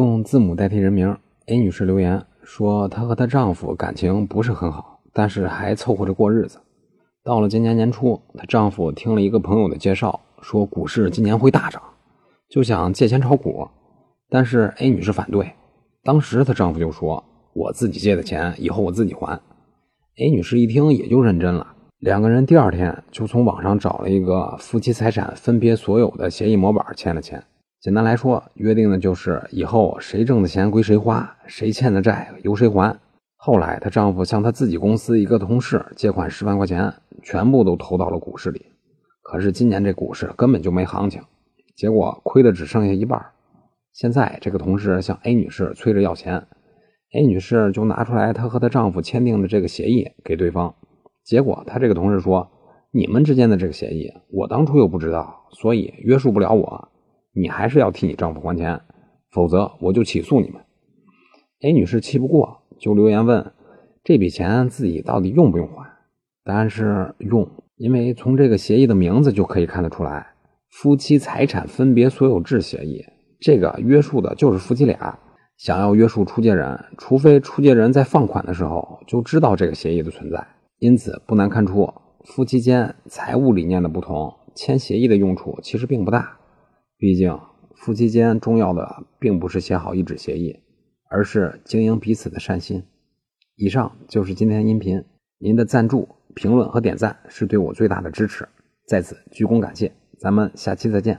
用字母代替人名，A 女士留言说，她和她丈夫感情不是很好，但是还凑合着过日子。到了今年年初，她丈夫听了一个朋友的介绍，说股市今年会大涨，就想借钱炒股，但是 A 女士反对。当时她丈夫就说：“我自己借的钱，以后我自己还。”A 女士一听也就认真了，两个人第二天就从网上找了一个夫妻财产分别所有的协议模板签了签。简单来说，约定的就是以后谁挣的钱归谁花，谁欠的债由谁还。后来，她丈夫向她自己公司一个同事借款十万块钱，全部都投到了股市里。可是今年这股市根本就没行情，结果亏的只剩下一半。现在这个同事向 A 女士催着要钱，A 女士就拿出来她和她丈夫签订的这个协议给对方。结果她这个同事说：“你们之间的这个协议，我当初又不知道，所以约束不了我。”你还是要替你丈夫还钱，否则我就起诉你们。A 女士气不过，就留言问：这笔钱自己到底用不用还？答案是用，因为从这个协议的名字就可以看得出来，夫妻财产分别所有制协议，这个约束的就是夫妻俩。想要约束出借人，除非出借人在放款的时候就知道这个协议的存在。因此，不难看出，夫妻间财务理念的不同，签协议的用处其实并不大。毕竟，夫妻间重要的并不是写好一纸协议，而是经营彼此的善心。以上就是今天音频，您的赞助、评论和点赞是对我最大的支持，在此鞠躬感谢。咱们下期再见。